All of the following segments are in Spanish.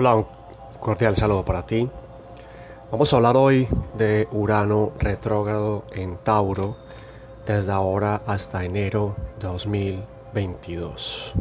Hola, un cordial saludo para ti. Vamos a hablar hoy de Urano retrógrado en Tauro desde ahora hasta enero 2022.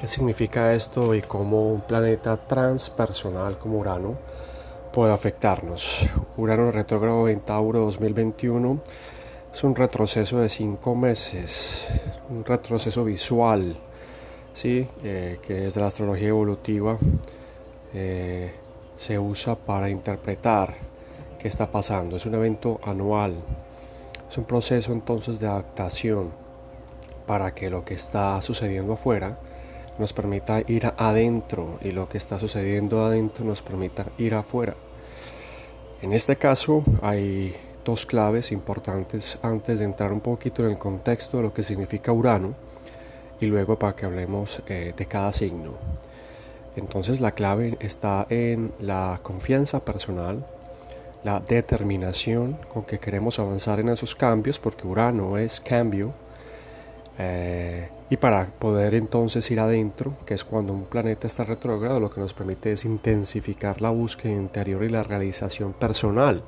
¿Qué significa esto y cómo un planeta transpersonal como Urano puede afectarnos? Urano retrógrado en Tauro 2021 es un retroceso de cinco meses, un retroceso visual, ¿sí? Eh, que desde la astrología evolutiva eh, se usa para interpretar qué está pasando. Es un evento anual, es un proceso entonces de adaptación para que lo que está sucediendo afuera nos permita ir adentro y lo que está sucediendo adentro nos permita ir afuera. En este caso hay dos claves importantes antes de entrar un poquito en el contexto de lo que significa Urano y luego para que hablemos eh, de cada signo. Entonces la clave está en la confianza personal, la determinación con que queremos avanzar en esos cambios, porque Urano es cambio, eh, y para poder entonces ir adentro, que es cuando un planeta está retrógrado, lo que nos permite es intensificar la búsqueda interior y la realización personal.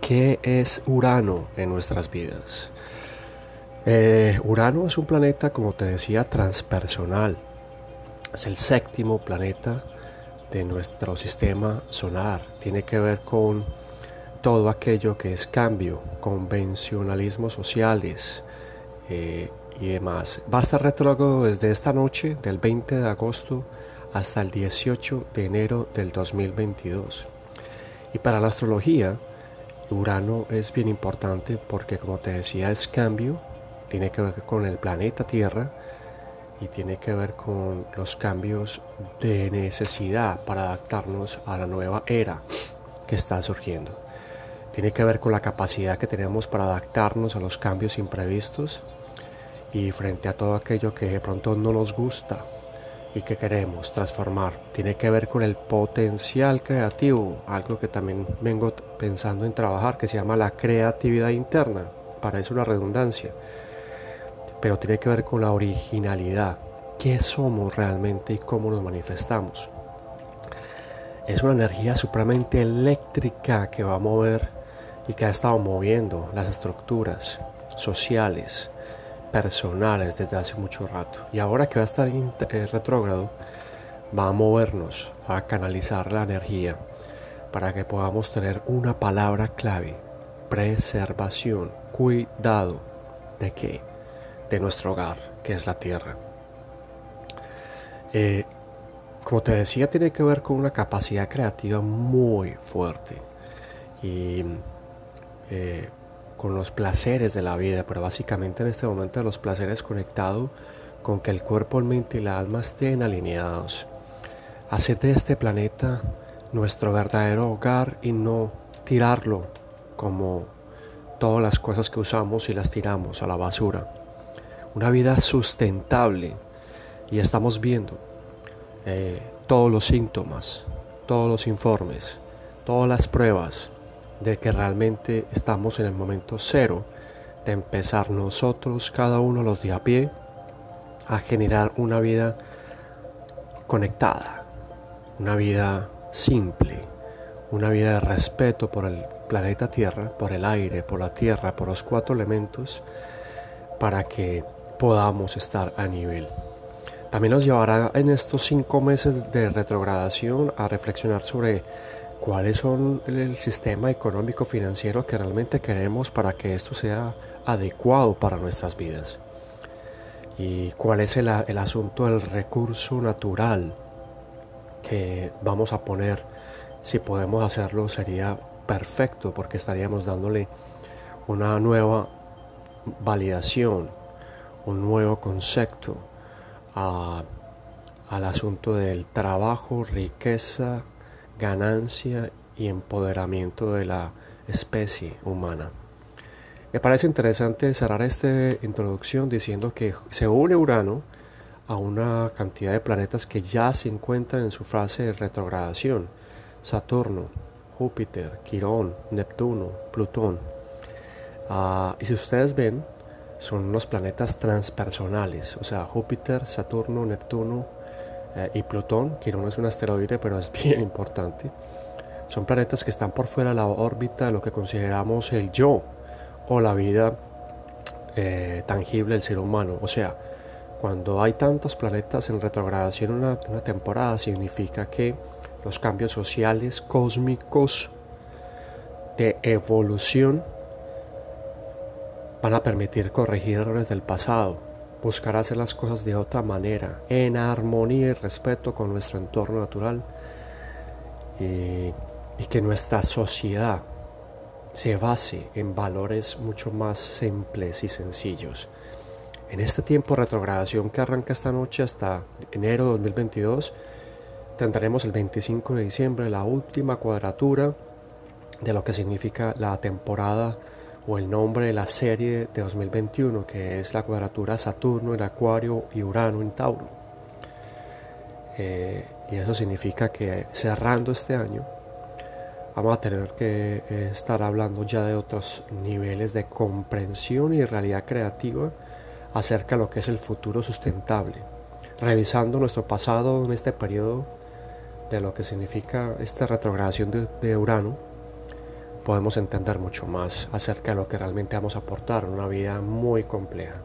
¿Qué es Urano en nuestras vidas? Eh, Urano es un planeta, como te decía, transpersonal. Es el séptimo planeta de nuestro sistema solar. Tiene que ver con todo aquello que es cambio, convencionalismos sociales, eh, y demás. Va a estar retrógrado desde esta noche, del 20 de agosto hasta el 18 de enero del 2022. Y para la astrología, Urano es bien importante porque como te decía es cambio, tiene que ver con el planeta Tierra y tiene que ver con los cambios de necesidad para adaptarnos a la nueva era que está surgiendo. Tiene que ver con la capacidad que tenemos para adaptarnos a los cambios imprevistos y frente a todo aquello que de pronto no nos gusta y que queremos transformar. Tiene que ver con el potencial creativo, algo que también vengo pensando en trabajar, que se llama la creatividad interna, parece una redundancia, pero tiene que ver con la originalidad, qué somos realmente y cómo nos manifestamos. Es una energía supremamente eléctrica que va a mover y que ha estado moviendo las estructuras sociales, personales desde hace mucho rato. Y ahora que va a estar en eh, retrógrado, va a movernos a canalizar la energía para que podamos tener una palabra clave, preservación, cuidado de qué? De nuestro hogar, que es la tierra. Eh, como te decía, tiene que ver con una capacidad creativa muy fuerte y eh, con los placeres de la vida, pero básicamente en este momento los placeres conectados con que el cuerpo, el mente y la alma estén alineados. Hacer de este planeta nuestro verdadero hogar y no tirarlo como todas las cosas que usamos y las tiramos a la basura. Una vida sustentable y estamos viendo eh, todos los síntomas, todos los informes, todas las pruebas de que realmente estamos en el momento cero de empezar nosotros, cada uno los de a pie, a generar una vida conectada, una vida simple, una vida de respeto por el planeta Tierra, por el aire, por la tierra, por los cuatro elementos, para que podamos estar a nivel. También nos llevará en estos cinco meses de retrogradación a reflexionar sobre cuáles son el sistema económico financiero que realmente queremos para que esto sea adecuado para nuestras vidas y cuál es el, el asunto del recurso natural que vamos a poner si podemos hacerlo sería perfecto porque estaríamos dándole una nueva validación un nuevo concepto al asunto del trabajo riqueza ganancia y empoderamiento de la especie humana. Me parece interesante cerrar esta introducción diciendo que se une Urano a una cantidad de planetas que ya se encuentran en su fase de retrogradación. Saturno, Júpiter, Quirón, Neptuno, Plutón. Ah, y si ustedes ven, son unos planetas transpersonales, o sea, Júpiter, Saturno, Neptuno eh, y Plutón, que no es un asteroide, pero es bien importante. Son planetas que están por fuera de la órbita de lo que consideramos el yo o la vida eh, tangible del ser humano. O sea, cuando hay tantos planetas en retrogradación en una, una temporada, significa que los cambios sociales cósmicos de evolución van a permitir corregir errores del pasado, buscar hacer las cosas de otra manera, en armonía y respeto con nuestro entorno natural y, y que nuestra sociedad se base en valores mucho más simples y sencillos. En este tiempo de retrogradación que arranca esta noche hasta enero de 2022, tendremos el 25 de diciembre la última cuadratura de lo que significa la temporada o el nombre de la serie de 2021, que es la cuadratura Saturno en Acuario y Urano en Tauro. Eh, y eso significa que cerrando este año vamos a tener que eh, estar hablando ya de otros niveles de comprensión y realidad creativa acerca de lo que es el futuro sustentable, revisando nuestro pasado en este periodo de lo que significa esta retrogradación de Urano podemos entender mucho más acerca de lo que realmente vamos a aportar en una vida muy compleja.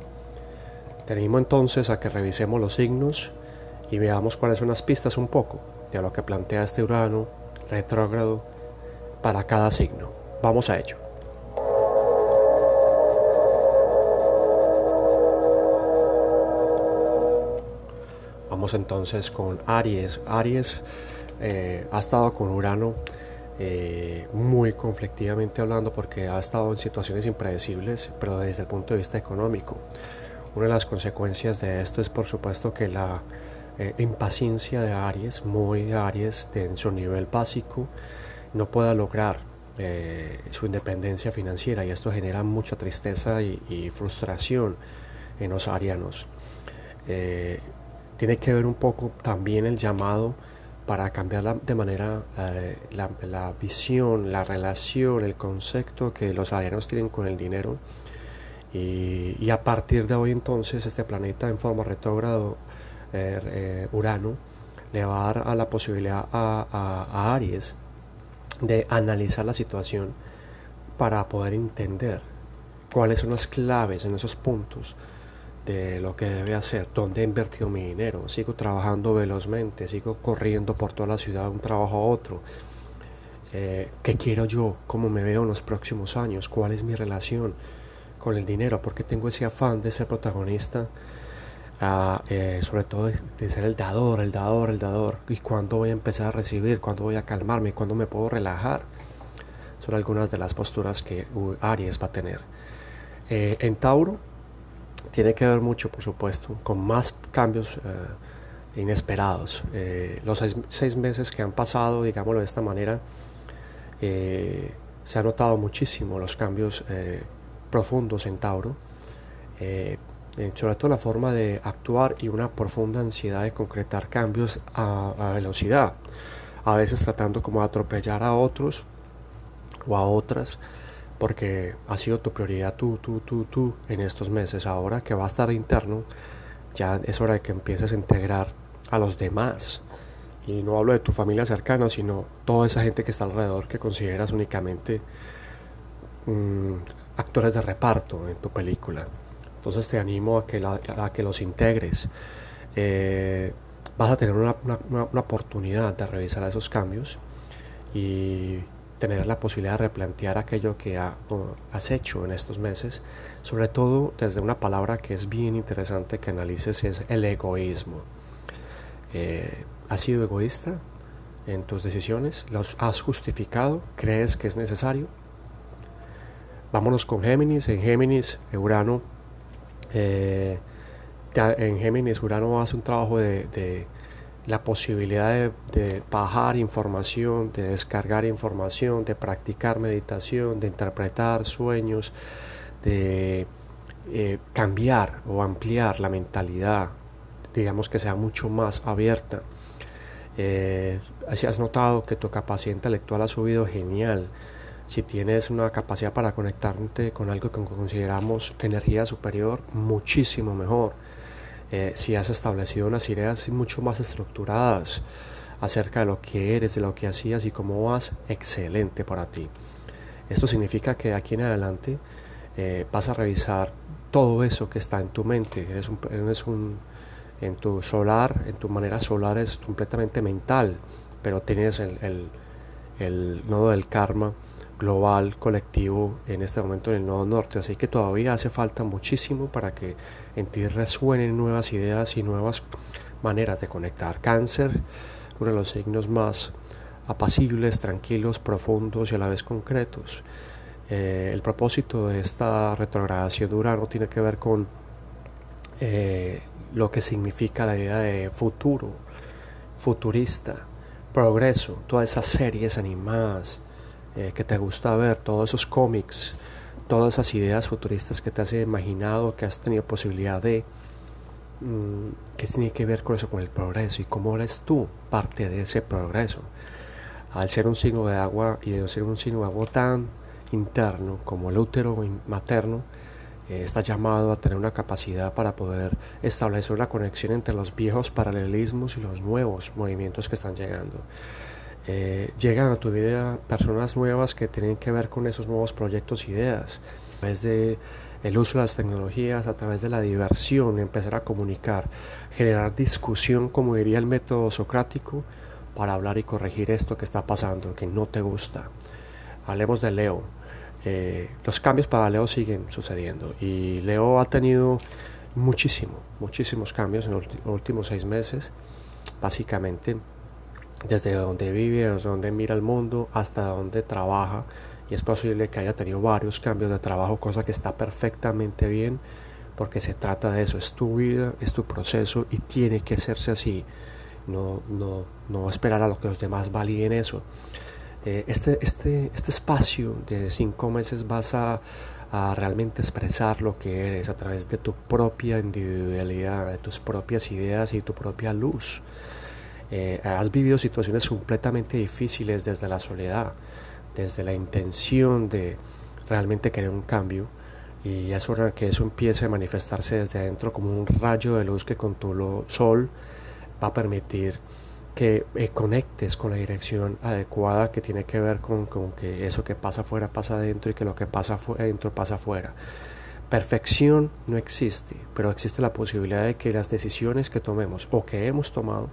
Tenemos entonces a que revisemos los signos y veamos cuáles son las pistas un poco de lo que plantea este Urano retrógrado para cada signo. Vamos a ello. Vamos entonces con Aries. Aries eh, ha estado con Urano eh, muy conflictivamente hablando porque ha estado en situaciones impredecibles, pero desde el punto de vista económico. Una de las consecuencias de esto es por supuesto que la eh, impaciencia de Aries, muy Aries en su nivel básico, no pueda lograr eh, su independencia financiera y esto genera mucha tristeza y, frustración en los arianos. tiene que ver un poco también el llamado para cambiar de manera eh, la, visión, la relación, el concepto que los arianos tienen con el dinero. Y, a partir de hoy entonces este planeta en forma retrógrado, eh, eh, Urano, le va a dar a la posibilidad a, a Aries de analizar la situación para poder entender cuáles son las claves en esos puntos de lo que debe hacer, dónde he invertido mi dinero, sigo trabajando velozmente, sigo corriendo por toda la ciudad de un trabajo a otro, eh, qué quiero yo, cómo me veo en los próximos años, cuál es mi relación con el dinero, porque tengo ese afán de ser protagonista, ah, eh, sobre todo de, ser el dador, el dador, el dador, y cuándo voy a empezar a recibir, cuándo voy a calmarme, cuándo me puedo relajar. Son algunas de las posturas que Aries va a tener. Eh, en Tauro, tiene que ver mucho, por supuesto, con más cambios eh, inesperados. Eh, los seis, meses que han pasado, digámoslo de esta manera, eh, se ha notado muchísimo los cambios profundos en Tauro, sobre todo la forma de actuar y una profunda ansiedad de concretar cambios a, a velocidad, a veces tratando como de atropellar a otros o a otras porque ha sido tu prioridad tú, tú, tú, tú en estos meses. Ahora que va a estar interno, ya es hora de que empieces a integrar a los demás. Y no hablo de tu familia cercana, sino toda esa gente que está alrededor que consideras únicamente mm, actores de reparto en tu película. Entonces te animo a que, a que los integres. Eh, vas a tener una, una oportunidad de revisar esos cambios y tener la posibilidad de replantear aquello que has hecho en estos meses, sobre todo desde una palabra que es bien interesante que analices, es el egoísmo. Eh, ¿Has sido egoísta en tus decisiones? ¿Los has justificado? ¿Crees que es necesario? Vámonos con Géminis. En Géminis, Urano, eh, en Géminis, Urano hace un trabajo de la posibilidad de, bajar información, de descargar información, de practicar meditación, de interpretar sueños, de eh, cambiar o ampliar la mentalidad, digamos que sea mucho más abierta. Eh, si has notado que tu capacidad intelectual ha subido genial, Si tienes una capacidad para conectarte con algo que consideramos energía superior, muchísimo mejor. Eh, si has establecido unas ideas mucho más estructuradas acerca de lo que eres, de lo que hacías y cómo vas, excelente para ti. Esto significa que de aquí en adelante eh, vas a revisar todo eso que está en tu mente. Eres un, eres un, en tu solar, en tu manera solar es completamente mental, pero tienes el, el, el nodo del karma global, colectivo, en este momento en el nodo norte. Así que todavía hace falta muchísimo para que en ti resuenen nuevas ideas y nuevas maneras de conectar. Cáncer, uno de los signos más apacibles, tranquilos, profundos y a la vez concretos. Eh, el propósito de esta retrogradación de Urano tiene que ver con eh, lo que significa la idea de futuro, futurista, progreso, todas esas series animadas, eh, que te gusta ver, todos esos cómics, todas esas ideas futuristas que te has imaginado, que has tenido posibilidad de, mm, que tiene que ver con eso, con el progreso y cómo eres tú parte de ese progreso. Al ser un signo de agua y de ser un signo de agua tan interno como el útero materno, eh, está llamado a tener una capacidad para poder establecer una conexión entre los viejos paralelismos y los nuevos movimientos que están llegando. Eh, llegan a tu vida personas nuevas que tienen que ver con esos nuevos proyectos, ideas, a través de uso de las tecnologías, a través de la diversión, empezar a comunicar, generar discusión, como diría el método socrático, para hablar y corregir esto que está pasando, que no te gusta. Hablemos de Leo. Eh, los cambios para Leo siguen sucediendo y Leo ha tenido muchísimo, muchísimos cambios en los últimos seis meses, básicamente desde donde vive, desde donde mira el mundo, hasta donde trabaja. Y es posible que haya tenido varios cambios de trabajo, cosa que está perfectamente bien, porque se trata de eso, es tu vida, es tu proceso y tiene que hacerse así. No, no, no esperar a lo que los demás validen eso. Eh, este, este, este espacio de cinco meses vas a, a realmente expresar lo que eres a través de tu propia individualidad, de tus propias ideas y tu propia luz. Eh, has vivido situaciones completamente difíciles desde la soledad, desde la intención de realmente querer un cambio y es hora que eso empiece a manifestarse desde adentro como un rayo de luz que con tu sol va a permitir que eh, conectes con la dirección adecuada que tiene que ver con, con, que eso que pasa afuera pasa adentro y que lo que pasa adentro pasa afuera. Perfección no existe, pero existe la posibilidad de que las decisiones que tomemos o que hemos tomado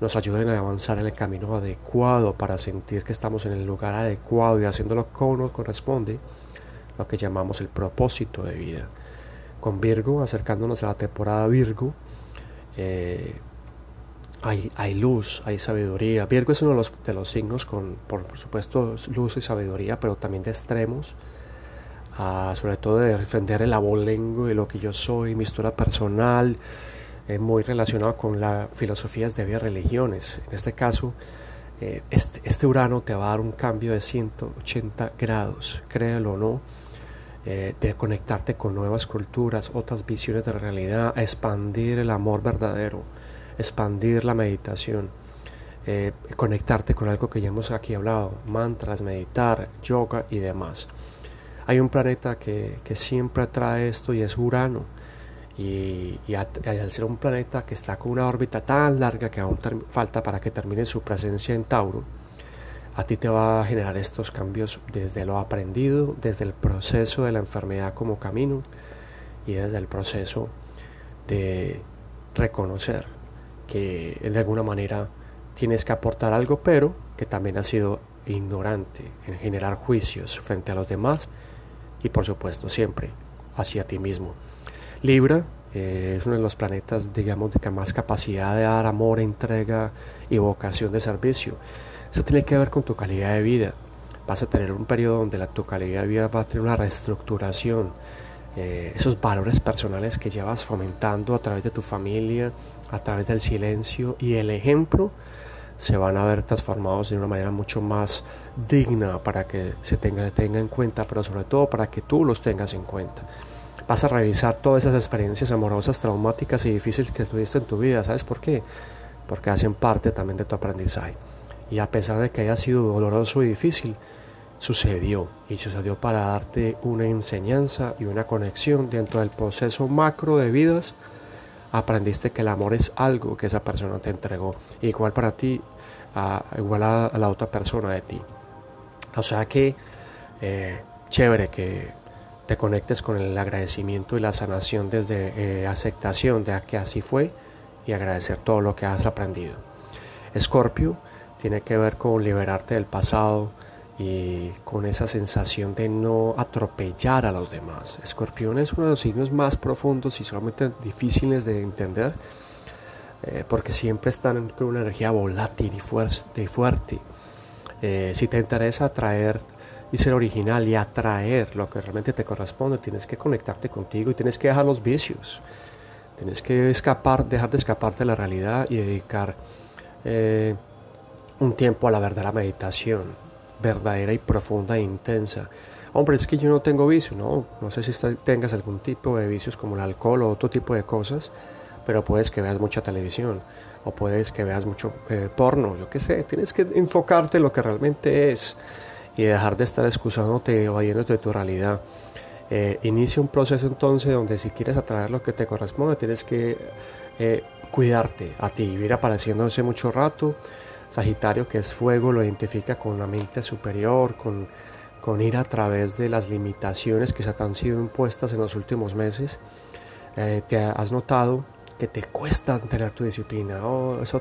nos ayuden a avanzar en el camino adecuado para sentir que estamos en el lugar adecuado y haciéndolo como nos corresponde, lo que llamamos el propósito de vida. Con Virgo, acercándonos a la temporada Virgo, eh, hay, hay, luz, hay sabiduría. Virgo es uno de los, de los signos con, por, supuesto, luz y sabiduría, pero también de extremos. Ah, sobre todo de defender el abolengo y lo que yo soy, mi historia personal, muy relacionado con las filosofías de vida religiones. En este caso, eh, este, este, Urano te va a dar un cambio de 180 grados, créelo o no, eh, de conectarte con nuevas culturas, otras visiones de realidad, expandir el amor verdadero, expandir la meditación, eh, conectarte con algo que ya hemos aquí hablado, mantras, meditar, yoga y demás. Hay un planeta que, que siempre trae esto y es Urano y, al ser un planeta que está con una órbita tan larga que aún falta para que termine su presencia en Tauro, a ti te va a generar estos cambios desde lo aprendido, desde el proceso de la enfermedad como camino y desde el proceso de reconocer que de alguna manera tienes que aportar algo, pero que también has sido ignorante en generar juicios frente a los demás y por supuesto siempre hacia ti mismo. Libra eh, es uno de los planetas, digamos, de más capacidad de dar amor, entrega y vocación de servicio. Eso tiene que ver con tu calidad de vida. Vas a tener un periodo donde la, tu calidad de vida va a tener una reestructuración. Eh, esos valores personales que llevas fomentando a través de tu familia, a través del silencio y el ejemplo, se van a ver transformados de una manera mucho más digna para que se tenga, tenga en cuenta, pero sobre todo para que tú los tengas en cuenta vas a revisar todas esas experiencias amorosas, traumáticas y difíciles que tuviste en tu vida. ¿Sabes por qué? Porque hacen parte también de tu aprendizaje. Y a pesar de que haya sido doloroso y difícil, sucedió y sucedió para darte una enseñanza y una conexión dentro del proceso macro de vidas. Aprendiste que el amor es algo que esa persona te entregó, igual para ti, igual a, la otra persona de ti. O sea que eh, chévere que te conectes con el agradecimiento y la sanación desde eh, aceptación de que así fue y agradecer todo lo que has aprendido. Escorpio tiene que ver con liberarte del pasado y con esa sensación de no atropellar a los demás. Escorpión es uno de los signos más profundos y solamente difíciles de entender eh, porque siempre están con una energía volátil y fuerte. Y fuerte. Eh, si te interesa atraer y ser original y atraer lo que realmente te corresponde, tienes que conectarte contigo y tienes que dejar los vicios. Tienes que escapar, dejar de escapar de la realidad y dedicar eh, un tiempo a la verdadera meditación, verdadera y profunda e intensa. Hombre, es que yo no tengo vicio, ¿no? No sé si tengas algún tipo de vicios como el alcohol o otro tipo de cosas, pero puedes que veas mucha televisión o puedes que veas mucho eh, porno, yo qué sé. Tienes que enfocarte en lo que realmente es y dejar de estar excusándote o yéndote de tu realidad. Eh, inicia un proceso entonces donde si quieres atraer lo que te corresponde, tienes que eh, cuidarte a ti, ir apareciéndose mucho rato. Sagitario, que es fuego, lo identifica con la mente superior, con, con ir a través de las limitaciones que se te han sido impuestas en los últimos meses. Eh, te has notado que te cuesta tener tu disciplina, oh, eso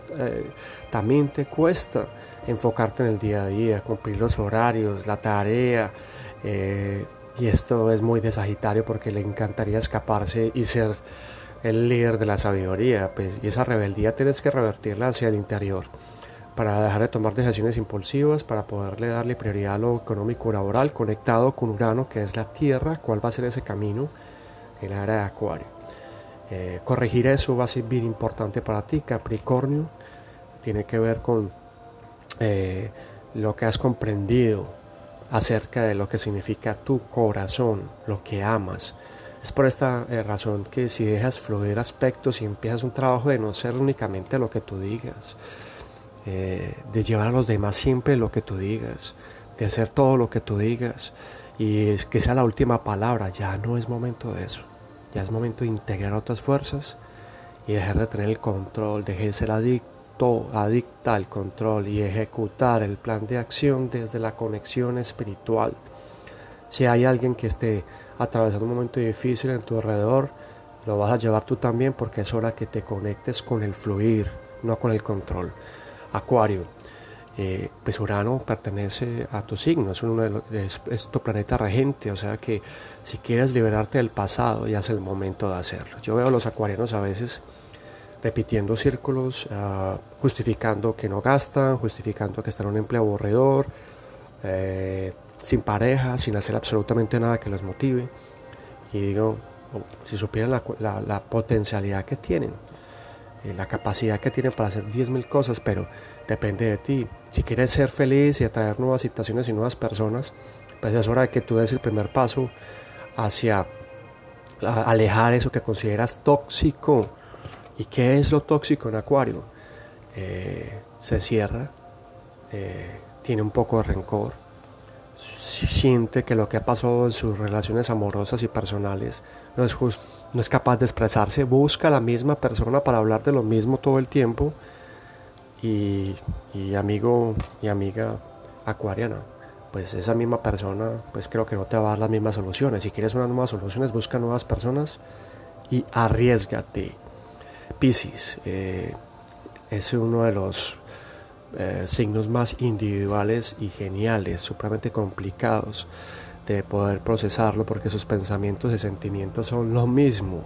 también te cuesta enfocarte en el día a día, cumplir los horarios, la tarea. Eh, y esto es muy de Sagitario porque le encantaría escaparse y ser el líder de la sabiduría. Pues, y esa rebeldía tienes que revertirla hacia el interior para dejar de tomar decisiones impulsivas, para poderle darle prioridad a lo económico laboral conectado con Urano, que es la Tierra, cuál va a ser ese camino en la era de Acuario. Eh, corregir eso va a ser bien importante para ti, Capricornio, tiene que ver con eh, lo que has comprendido acerca de lo que significa tu corazón, lo que amas. Es por esta eh, razón que si dejas fluir aspectos y empiezas un trabajo de no ser únicamente lo que tú digas, eh, de llevar a los demás siempre lo que tú digas, de hacer todo lo que tú digas y es que sea la última palabra, ya no es momento de eso, ya es momento de integrar otras fuerzas y dejar de tener el control, dejar de ser adicto adicta al control y ejecutar el plan de acción desde la conexión espiritual. Si hay alguien que esté atravesando un momento difícil en tu alrededor, lo vas a llevar tú también porque es hora que te conectes con el fluir, no con el control. Acuario, eh, pues Urano pertenece a tu signo, es, uno de es, tu planeta regente, o sea que si quieres liberarte del pasado ya es el momento de hacerlo. Yo veo a los acuarianos a veces repitiendo círculos, ah, justificando que no gastan, justificando que están en un empleo aburridor, eh, sin pareja, sin hacer absolutamente nada que los motive. Y digo, si supieran la, potencialidad que tienen, eh, la capacidad que tienen para hacer 10.000 cosas, pero depende de ti. Si quieres ser feliz y atraer nuevas situaciones y nuevas personas, pues es hora de que tú des el primer paso hacia alejar eso que consideras tóxico ¿Y qué es lo tóxico en Acuario? Eh, se cierra, eh, tiene un poco de rencor, siente que lo que ha pasado en sus relaciones amorosas y personales no es justo, no es capaz de expresarse, busca a la misma persona para hablar de lo mismo todo el tiempo y, y amigo y amiga acuariana, pues esa misma persona pues creo que no te va a dar las mismas soluciones. Si quieres unas nuevas soluciones, busca nuevas personas y arriesgate Pisces eh, es uno de los eh, signos más individuales y geniales, supremamente complicados de poder procesarlo porque sus pensamientos y sentimientos son lo mismo.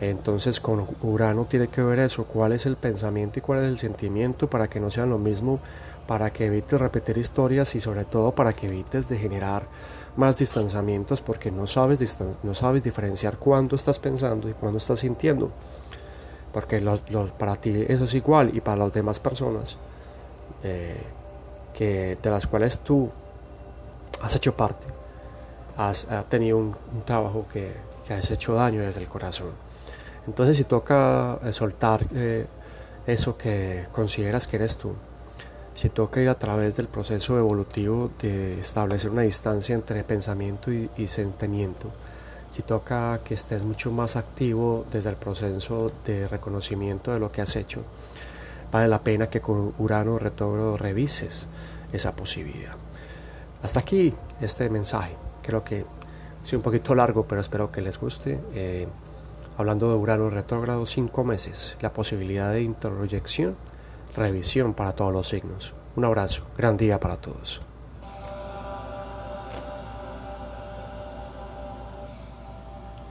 Entonces con Urano tiene que ver eso, cuál es el pensamiento y cuál es el sentimiento para que no sean lo mismo, para que evites repetir historias y sobre todo para que evites de generar más distanciamientos porque no sabes, no sabes diferenciar cuándo estás pensando y cuándo estás sintiendo porque los, para ti eso es igual y para las demás personas eh, que de las cuales tú has hecho parte, has, tenido un, trabajo que, que, has hecho daño desde el corazón. Entonces si toca eh, soltar eh, eso que consideras que eres tú, Si toca ir a través del proceso evolutivo de establecer una distancia entre pensamiento y, y sentimiento, si toca que estés mucho más activo desde el proceso de reconocimiento de lo que has hecho, vale la pena que con Urano retrógrado revises esa posibilidad. Hasta aquí este mensaje. Creo que es un poquito largo, pero espero que les guste. Eh, hablando de Urano retrógrado, cinco meses, la posibilidad de introyección, revisión para todos los signos. Un abrazo, gran día para todos.